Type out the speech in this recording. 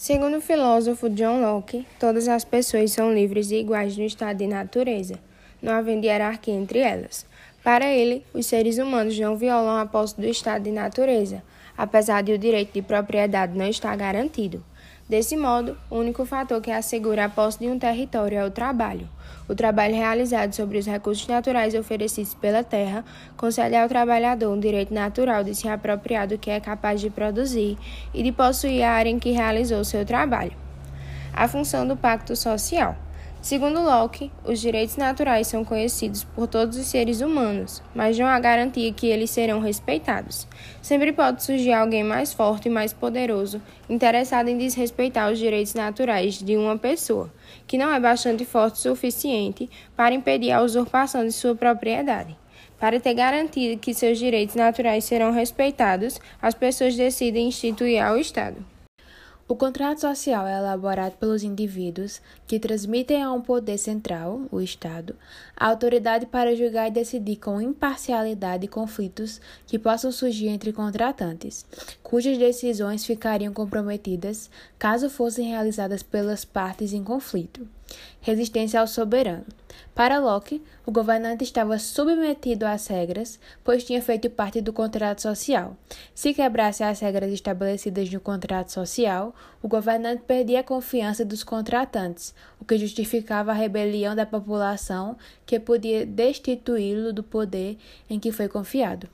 Segundo o filósofo John Locke, todas as pessoas são livres e iguais no estado de natureza, não havendo hierarquia entre elas. Para ele, os seres humanos não violam a posse do estado de natureza, apesar de o direito de propriedade não estar garantido. Desse modo, o único fator que assegura a posse de um território é o trabalho. O trabalho realizado sobre os recursos naturais oferecidos pela terra concede ao trabalhador um direito natural de se apropriar do que é capaz de produzir e de possuir a área em que realizou seu trabalho. A função do pacto social. Segundo Locke, os direitos naturais são conhecidos por todos os seres humanos, mas não há garantia que eles serão respeitados. Sempre pode surgir alguém mais forte e mais poderoso, interessado em desrespeitar os direitos naturais de uma pessoa, que não é bastante forte o suficiente para impedir a usurpação de sua propriedade. Para ter garantia que seus direitos naturais serão respeitados, as pessoas decidem instituir ao Estado. O contrato social é elaborado pelos indivíduos que transmitem a um poder central, o Estado, a autoridade para julgar e decidir com imparcialidade conflitos que possam surgir entre contratantes, cujas decisões ficariam comprometidas caso fossem realizadas pelas partes em conflito. Resistência ao soberano. Para Locke, o governante estava submetido às regras, pois tinha feito parte do contrato social. Se quebrasse as regras estabelecidas no contrato social, o governante perdia a confiança dos contratantes, o que justificava a rebelião da população que podia destituí-lo do poder em que foi confiado.